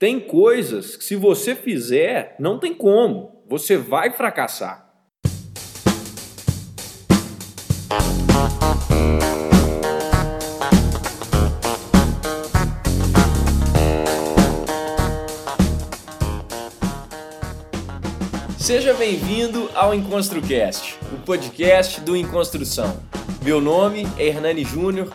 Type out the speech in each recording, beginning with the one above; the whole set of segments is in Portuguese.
Tem coisas que, se você fizer, não tem como. Você vai fracassar. Seja bem-vindo ao EnconstruCast, o podcast do Enconstrução. Meu nome é Hernani Júnior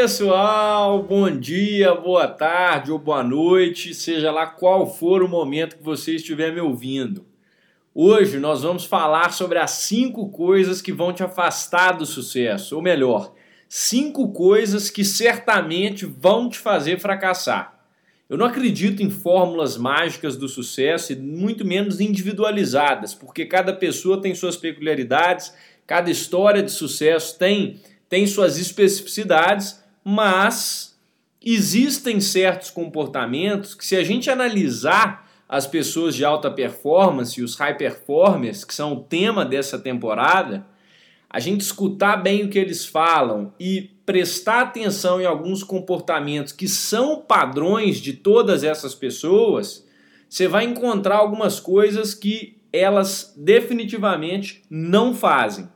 Pessoal, bom dia, boa tarde ou boa noite, seja lá qual for o momento que você estiver me ouvindo. Hoje nós vamos falar sobre as cinco coisas que vão te afastar do sucesso, ou melhor, cinco coisas que certamente vão te fazer fracassar. Eu não acredito em fórmulas mágicas do sucesso e muito menos individualizadas, porque cada pessoa tem suas peculiaridades, cada história de sucesso tem tem suas especificidades, mas existem certos comportamentos que, se a gente analisar as pessoas de alta performance e os high performers, que são o tema dessa temporada, a gente escutar bem o que eles falam e prestar atenção em alguns comportamentos que são padrões de todas essas pessoas, você vai encontrar algumas coisas que elas definitivamente não fazem.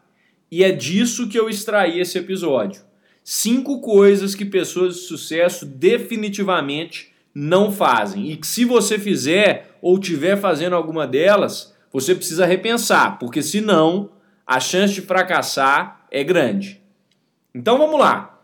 E é disso que eu extraí esse episódio. Cinco coisas que pessoas de sucesso definitivamente não fazem. E que se você fizer ou tiver fazendo alguma delas, você precisa repensar, porque senão a chance de fracassar é grande. Então vamos lá.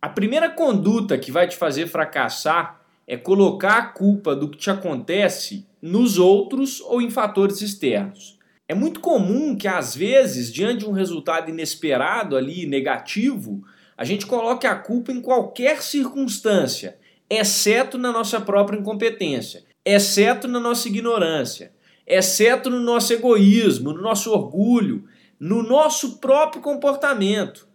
A primeira conduta que vai te fazer fracassar é colocar a culpa do que te acontece nos outros ou em fatores externos. É muito comum que, às vezes, diante de um resultado inesperado ali, negativo, a gente coloque a culpa em qualquer circunstância, exceto na nossa própria incompetência, exceto na nossa ignorância, exceto no nosso egoísmo, no nosso orgulho, no nosso próprio comportamento.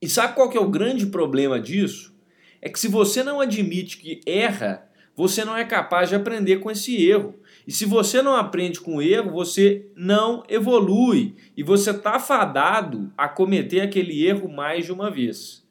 E sabe qual que é o grande problema disso? É que se você não admite que erra, você não é capaz de aprender com esse erro. E se você não aprende com o erro, você não evolui e você está fadado a cometer aquele erro mais de uma vez.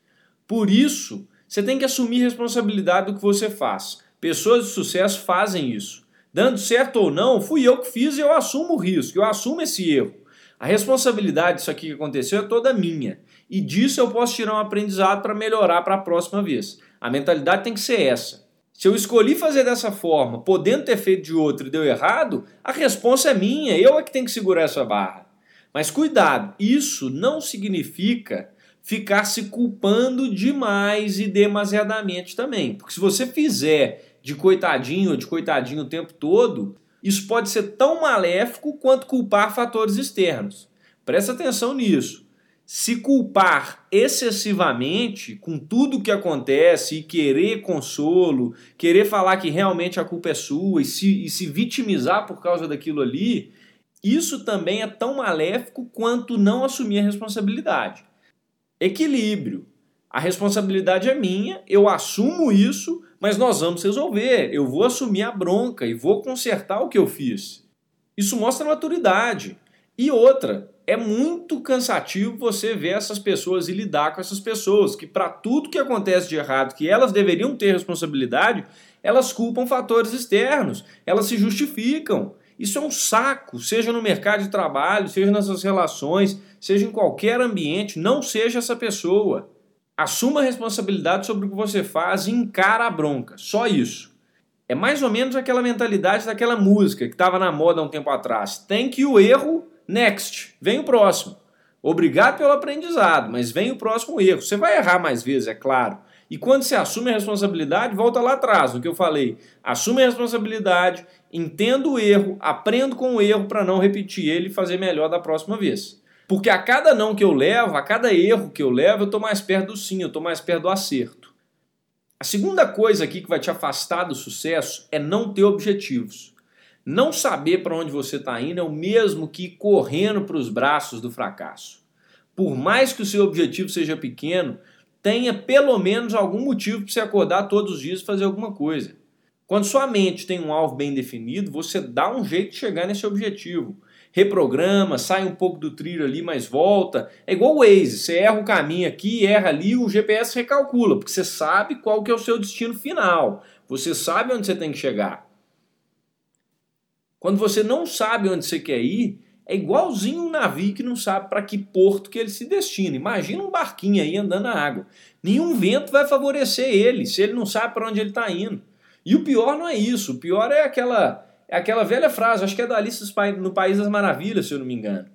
Por isso, você tem que assumir responsabilidade do que você faz. Pessoas de sucesso fazem isso. Dando certo ou não, fui eu que fiz e eu assumo o risco, eu assumo esse erro. A responsabilidade disso aqui que aconteceu é toda minha. E disso eu posso tirar um aprendizado para melhorar para a próxima vez. A mentalidade tem que ser essa. Se eu escolhi fazer dessa forma, podendo ter feito de outra e deu errado, a resposta é minha, eu é que tenho que segurar essa barra. Mas cuidado, isso não significa ficar se culpando demais e demasiadamente também. Porque se você fizer de coitadinho ou de coitadinho o tempo todo, isso pode ser tão maléfico quanto culpar fatores externos. Presta atenção nisso se culpar excessivamente com tudo que acontece e querer consolo, querer falar que realmente a culpa é sua e se, e se vitimizar por causa daquilo ali, isso também é tão maléfico quanto não assumir a responsabilidade. Equilíbrio. A responsabilidade é minha, eu assumo isso, mas nós vamos resolver. Eu vou assumir a bronca e vou consertar o que eu fiz. Isso mostra maturidade. E outra, é muito cansativo você ver essas pessoas e lidar com essas pessoas que para tudo que acontece de errado, que elas deveriam ter responsabilidade, elas culpam fatores externos, elas se justificam. Isso é um saco, seja no mercado de trabalho, seja nas suas relações, seja em qualquer ambiente, não seja essa pessoa. Assuma a responsabilidade sobre o que você faz e encara a bronca, só isso. É mais ou menos aquela mentalidade daquela música que estava na moda há um tempo atrás. Tem que o erro Next, vem o próximo. Obrigado pelo aprendizado, mas vem o próximo erro. Você vai errar mais vezes, é claro. E quando você assume a responsabilidade, volta lá atrás, no que eu falei. Assume a responsabilidade, entendo o erro, aprendo com o erro para não repetir ele e fazer melhor da próxima vez. Porque a cada não que eu levo, a cada erro que eu levo, eu estou mais perto do sim, eu estou mais perto do acerto. A segunda coisa aqui que vai te afastar do sucesso é não ter objetivos. Não saber para onde você está indo é o mesmo que ir correndo para os braços do fracasso. Por mais que o seu objetivo seja pequeno, tenha pelo menos algum motivo para você acordar todos os dias e fazer alguma coisa. Quando sua mente tem um alvo bem definido, você dá um jeito de chegar nesse objetivo. Reprograma, sai um pouco do trilho ali, mas volta. É igual o Waze, você erra o caminho aqui, erra ali, o GPS recalcula, porque você sabe qual que é o seu destino final. Você sabe onde você tem que chegar. Quando você não sabe onde você quer ir, é igualzinho um navio que não sabe para que porto que ele se destina. Imagina um barquinho aí andando na água. Nenhum vento vai favorecer ele se ele não sabe para onde ele está indo. E o pior não é isso. O pior é aquela, é aquela velha frase, acho que é da Alice no País das Maravilhas, se eu não me engano.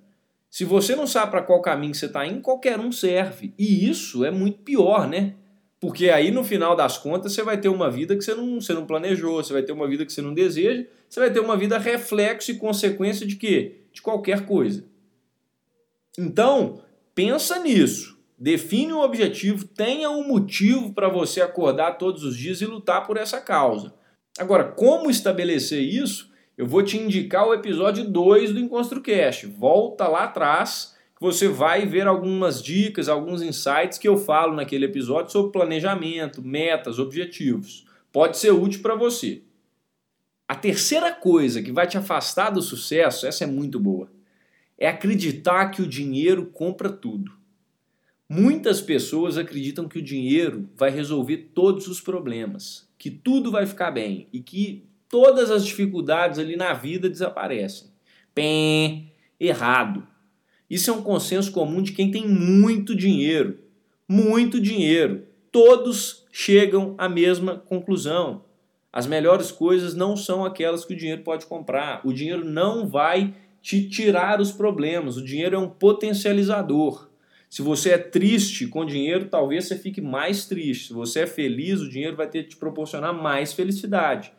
Se você não sabe para qual caminho você está indo, qualquer um serve. E isso é muito pior, né? Porque aí no final das contas você vai ter uma vida que você não, você não planejou, você vai ter uma vida que você não deseja, você vai ter uma vida reflexo e consequência de quê? De qualquer coisa. Então, pensa nisso. Define um objetivo, tenha um motivo para você acordar todos os dias e lutar por essa causa. Agora, como estabelecer isso? Eu vou te indicar o episódio 2 do EnconstruCast. Volta lá atrás que você vai ver algumas dicas, alguns insights que eu falo naquele episódio sobre planejamento, metas, objetivos. Pode ser útil para você. A terceira coisa que vai te afastar do sucesso, essa é muito boa, é acreditar que o dinheiro compra tudo. Muitas pessoas acreditam que o dinheiro vai resolver todos os problemas, que tudo vai ficar bem e que todas as dificuldades ali na vida desaparecem. Errado. Isso é um consenso comum de quem tem muito dinheiro. Muito dinheiro. Todos chegam à mesma conclusão. As melhores coisas não são aquelas que o dinheiro pode comprar. O dinheiro não vai te tirar os problemas. O dinheiro é um potencializador. Se você é triste com dinheiro, talvez você fique mais triste. Se você é feliz, o dinheiro vai ter te proporcionar mais felicidade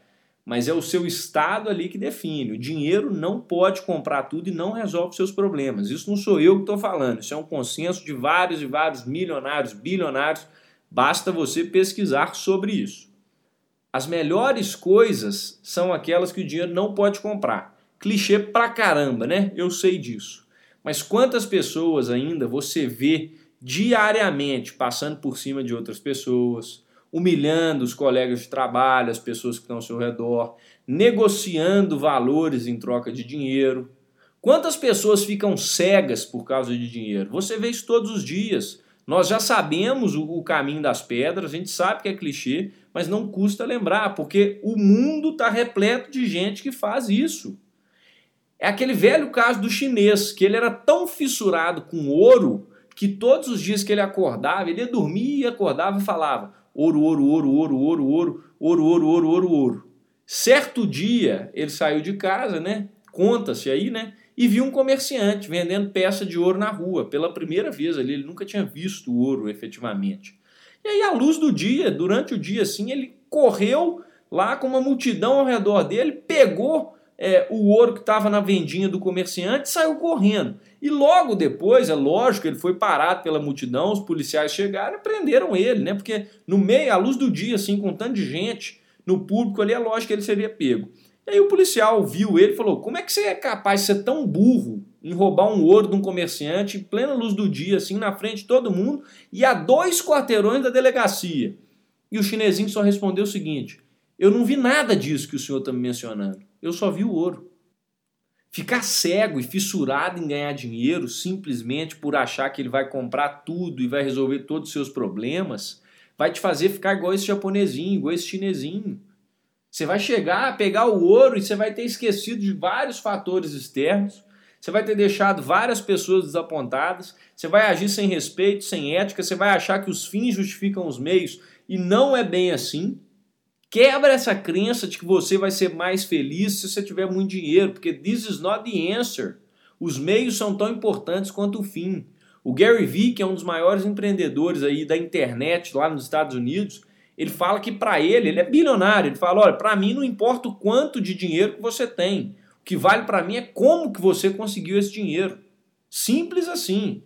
mas é o seu estado ali que define. O dinheiro não pode comprar tudo e não resolve seus problemas. Isso não sou eu que estou falando, isso é um consenso de vários e vários milionários, bilionários. Basta você pesquisar sobre isso. As melhores coisas são aquelas que o dinheiro não pode comprar. Clichê pra caramba, né? Eu sei disso. Mas quantas pessoas ainda você vê diariamente passando por cima de outras pessoas, humilhando os colegas de trabalho, as pessoas que estão ao seu redor, negociando valores em troca de dinheiro. Quantas pessoas ficam cegas por causa de dinheiro? Você vê isso todos os dias. Nós já sabemos o, caminho das pedras, a gente sabe que é clichê, mas não custa lembrar, porque o mundo está repleto de gente que faz isso. É aquele velho caso do chinês, que ele era tão fissurado com ouro que todos os dias que ele acordava, ele ia dormir e acordava e falava: ouro, ouro, ouro, ouro, ouro, ouro, ouro, ouro, ouro, ouro, ouro. Certo dia ele saiu de casa, né? Conta-se aí, né? E viu um comerciante vendendo peça de ouro na rua pela primeira vez ali. Ele nunca tinha visto ouro efetivamente. E aí, à luz do dia, durante o dia assim, ele correu lá com uma multidão ao redor dele, pegou é, o ouro que estava na vendinha do comerciante e saiu correndo. E logo depois, é lógico, ele foi parado pela multidão, os policiais chegaram e prenderam ele, né? Porque no meio, à luz do dia, assim, com tanto de gente no público ali, é lógico que ele seria pego. E aí o policial viu ele e falou: Como é que você é capaz de ser tão burro em roubar um ouro de um comerciante em plena luz do dia, assim, na frente de todo mundo, e a dois quarteirões da delegacia? E o chinesinho só respondeu o seguinte: Eu não vi nada disso que o senhor está me mencionando. Eu só vi o ouro. Ficar cego e fissurado em ganhar dinheiro simplesmente por achar que ele vai comprar tudo e vai resolver todos os seus problemas vai te fazer ficar igual esse japonesinho, igual esse chinesinho. Você vai chegar pegar o ouro e você vai ter esquecido de vários fatores externos, você vai ter deixado várias pessoas desapontadas, você vai agir sem respeito, sem ética, você vai achar que os fins justificam os meios e não é bem assim. Quebra essa crença de que você vai ser mais feliz se você tiver muito dinheiro, porque this is not the answer. Os meios são tão importantes quanto o fim. O Gary Vee, que é um dos maiores empreendedores aí da internet lá nos Estados Unidos, ele fala que para ele, ele é bilionário, ele fala, olha, para mim não importa o quanto de dinheiro que você tem, o que vale para mim é como que você conseguiu esse dinheiro. Simples assim.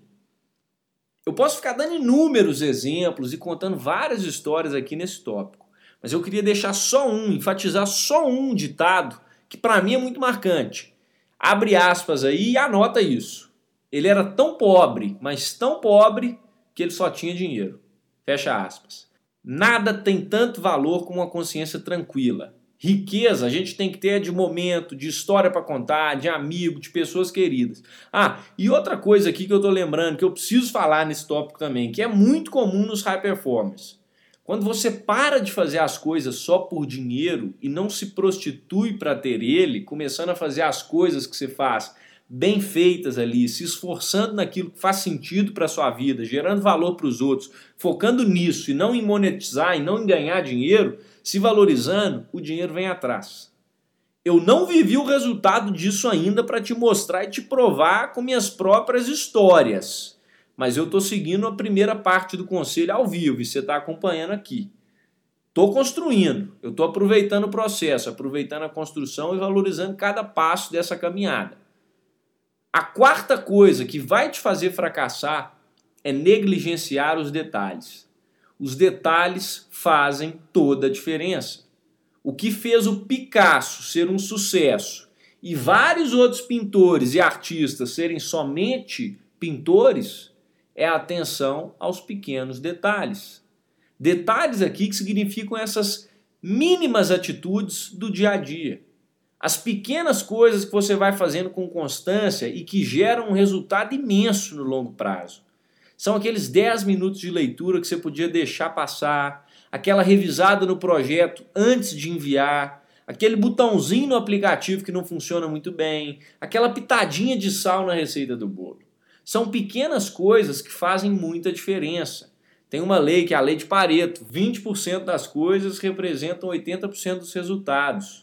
Eu posso ficar dando inúmeros exemplos e contando várias histórias aqui nesse tópico, mas eu queria deixar só um, enfatizar só um ditado que para mim é muito marcante. Abre aspas aí e anota isso. Ele era tão pobre, mas tão pobre que ele só tinha dinheiro. Fecha aspas. Nada tem tanto valor como uma consciência tranquila. Riqueza a gente tem que ter de momento, de história para contar, de amigo, de pessoas queridas. Ah, e outra coisa aqui que eu estou lembrando, que eu preciso falar nesse tópico também, que é muito comum nos high performers. Quando você para de fazer as coisas só por dinheiro e não se prostitui para ter ele, começando a fazer as coisas que você faz bem feitas ali, se esforçando naquilo que faz sentido para a sua vida, gerando valor para os outros, focando nisso e não em monetizar e não em ganhar dinheiro, se valorizando, o dinheiro vem atrás. Eu não vivi o resultado disso ainda para te mostrar e te provar com minhas próprias histórias. Mas eu estou seguindo a primeira parte do conselho ao vivo e você está acompanhando aqui. Estou construindo, eu estou aproveitando o processo, aproveitando a construção e valorizando cada passo dessa caminhada. A quarta coisa que vai te fazer fracassar é negligenciar os detalhes. Os detalhes fazem toda a diferença. O que fez o Picasso ser um sucesso e vários outros pintores e artistas serem somente pintores é a atenção aos pequenos detalhes. Detalhes aqui que significam essas mínimas atitudes do dia a dia. As pequenas coisas que você vai fazendo com constância e que geram um resultado imenso no longo prazo. São aqueles 10 minutos de leitura que você podia deixar passar, aquela revisada no projeto antes de enviar, aquele botãozinho no aplicativo que não funciona muito bem, aquela pitadinha de sal na receita do bolo. São pequenas coisas que fazem muita diferença. Tem uma lei que é a lei de Pareto: 20% das coisas representam 80% dos resultados.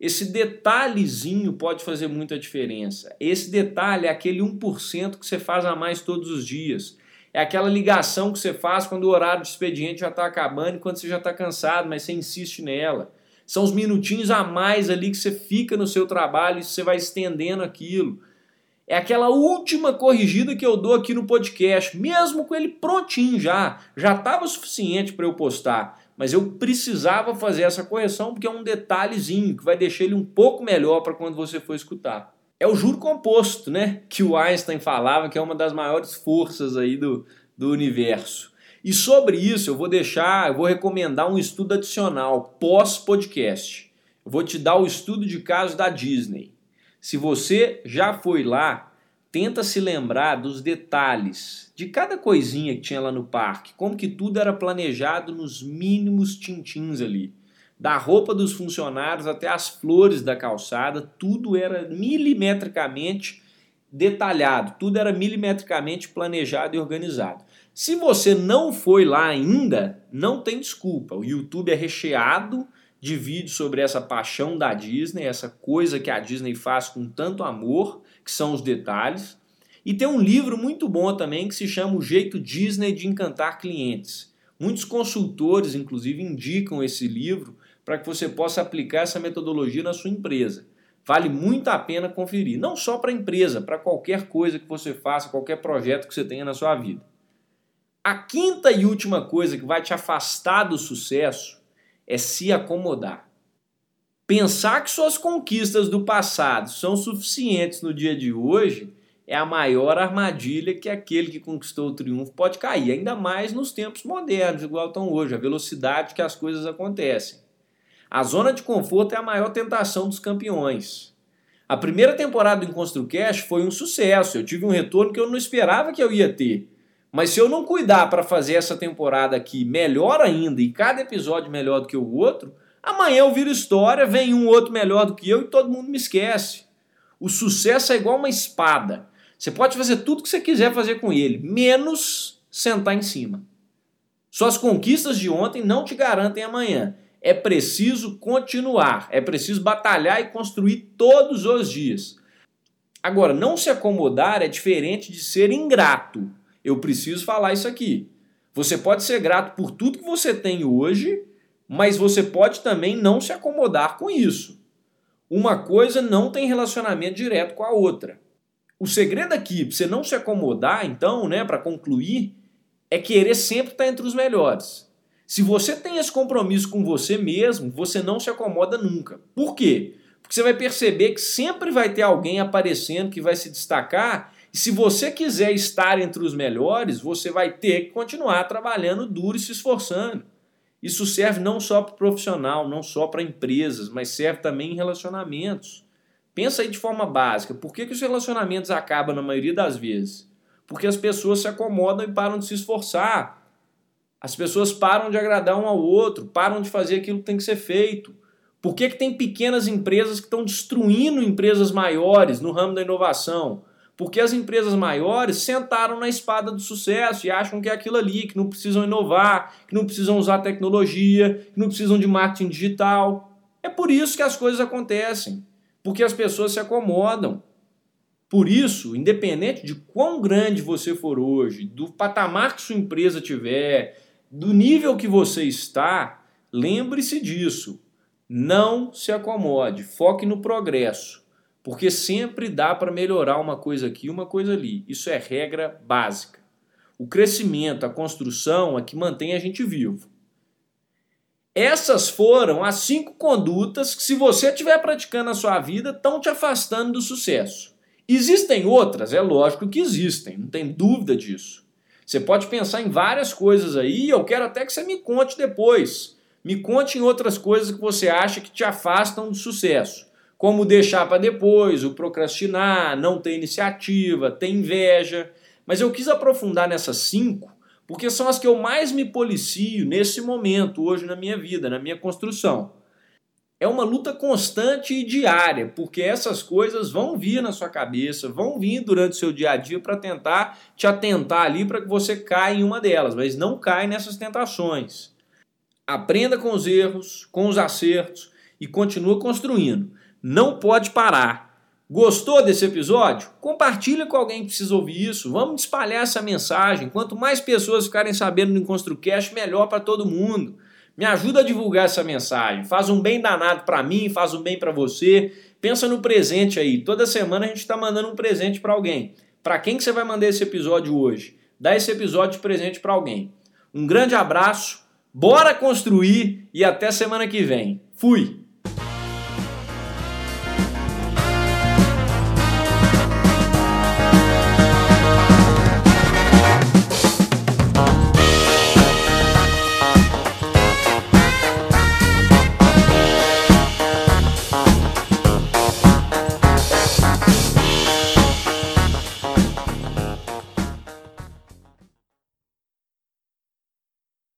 Esse detalhezinho pode fazer muita diferença. Esse detalhe é aquele 1% que você faz a mais todos os dias. É aquela ligação que você faz quando o horário de expediente já está acabando e quando você já está cansado, mas você insiste nela. São os minutinhos a mais ali que você fica no seu trabalho e você vai estendendo aquilo. É aquela última corrigida que eu dou aqui no podcast, mesmo com ele prontinho já. Já estava suficiente para eu postar mas eu precisava fazer essa correção porque é um detalhezinho que vai deixar ele um pouco melhor para quando você for escutar. É o juro composto, né? Que o Einstein falava que é uma das maiores forças aí do, do universo. E sobre isso eu vou deixar, eu vou recomendar um estudo adicional pós-podcast. Eu vou te dar o estudo de caso da Disney. Se você já foi lá, tenta se lembrar dos detalhes de cada coisinha que tinha lá no parque, como que tudo era planejado nos mínimos tintins ali. Da roupa dos funcionários até as flores da calçada, tudo era milimetricamente detalhado, tudo era milimetricamente planejado e organizado. Se você não foi lá ainda, não tem desculpa. O YouTube é recheado de vídeos sobre essa paixão da Disney, essa coisa que a Disney faz com tanto amor que são os detalhes. E tem um livro muito bom também que se chama O Jeito Disney de Encantar Clientes. Muitos consultores, inclusive, indicam esse livro para que você possa aplicar essa metodologia na sua empresa. Vale muito a pena conferir, não só para a empresa, para qualquer coisa que você faça, qualquer projeto que você tenha na sua vida. A quinta e última coisa que vai te afastar do sucesso é se acomodar. Pensar que suas conquistas do passado são suficientes no dia de hoje é a maior armadilha que aquele que conquistou o triunfo pode cair, ainda mais nos tempos modernos, igual estão hoje, a velocidade que as coisas acontecem. A zona de conforto é a maior tentação dos campeões. A primeira temporada do Enconstrucast foi um sucesso, eu tive um retorno que eu não esperava que eu ia ter. Mas se eu não cuidar para fazer essa temporada aqui melhor ainda e cada episódio melhor do que o outro, Amanhã eu viro história, vem um outro melhor do que eu e todo mundo me esquece. O sucesso é igual uma espada. Você pode fazer tudo que você quiser fazer com ele, menos sentar em cima. Suas conquistas de ontem não te garantem amanhã. É preciso continuar, é preciso batalhar e construir todos os dias. Agora, não se acomodar é diferente de ser ingrato. eu preciso falar isso aqui. Você pode ser grato por tudo que você tem hoje, mas você pode também não se acomodar com isso. Uma coisa não tem relacionamento direto com a outra. O segredo aqui, para você não se acomodar, então, né, para concluir, é querer sempre estar entre os melhores. Se você tem esse compromisso com você mesmo, você não se acomoda nunca. Por quê? Porque você vai perceber que sempre vai ter alguém aparecendo que vai se destacar. E se você quiser estar entre os melhores, você vai ter que continuar trabalhando duro e se esforçando. Isso serve não só para o profissional, não só para empresas, mas serve também em relacionamentos. Pensa aí de forma básica. Por que, que os relacionamentos acabam na maioria das vezes? Porque as pessoas se acomodam e param de se esforçar. As pessoas param de agradar um ao outro, param de fazer aquilo que tem que ser feito. Por que, que tem pequenas empresas que estão destruindo empresas maiores no ramo da inovação? Porque as empresas maiores sentaram na espada do sucesso e acham que é aquilo ali, que não precisam inovar, que não precisam usar tecnologia, que não precisam de marketing digital. É por isso que as coisas acontecem, porque as pessoas se acomodam. Por isso, independente de quão grande você for hoje, do patamar que sua empresa tiver, do nível que você está, lembre-se disso. Não se acomode, foque no progresso, porque sempre dá para melhorar uma coisa aqui e uma coisa ali. Isso é regra básica. O crescimento, a construção é que mantém a gente vivo. Essas foram as cinco condutas que, se você estiver praticando na sua vida, estão te afastando do sucesso. Existem outras? É lógico que existem, não tem dúvida disso. Você pode pensar em várias coisas aí, eu quero até que você me conte depois. Me conte em outras coisas que você acha que te afastam do sucesso. Como deixar para depois, o procrastinar, não ter iniciativa, ter inveja. Mas eu quis aprofundar nessas cinco, porque são as que eu mais me policio nesse momento, hoje na minha vida, na minha construção é uma luta constante e diária, porque essas coisas vão vir na sua cabeça, vão vir durante o seu dia a dia para tentar te atentar ali para que você caia em uma delas, mas não caia nessas tentações. Aprenda com os erros, com os acertos e continua construindo. Não pode parar. Gostou desse episódio? Compartilha com alguém que precisa ouvir isso. Vamos espalhar essa mensagem. Quanto mais pessoas ficarem sabendo do EnconstruCast, melhor para todo mundo. Me ajuda a divulgar essa mensagem. Faz um bem danado para mim, faz um bem para você. Pensa no presente aí. Toda semana a gente está mandando um presente para alguém. Para quem que você vai mandar esse episódio hoje? Dá esse episódio de presente para alguém. Um grande abraço, bora construir e até semana que vem. Fui!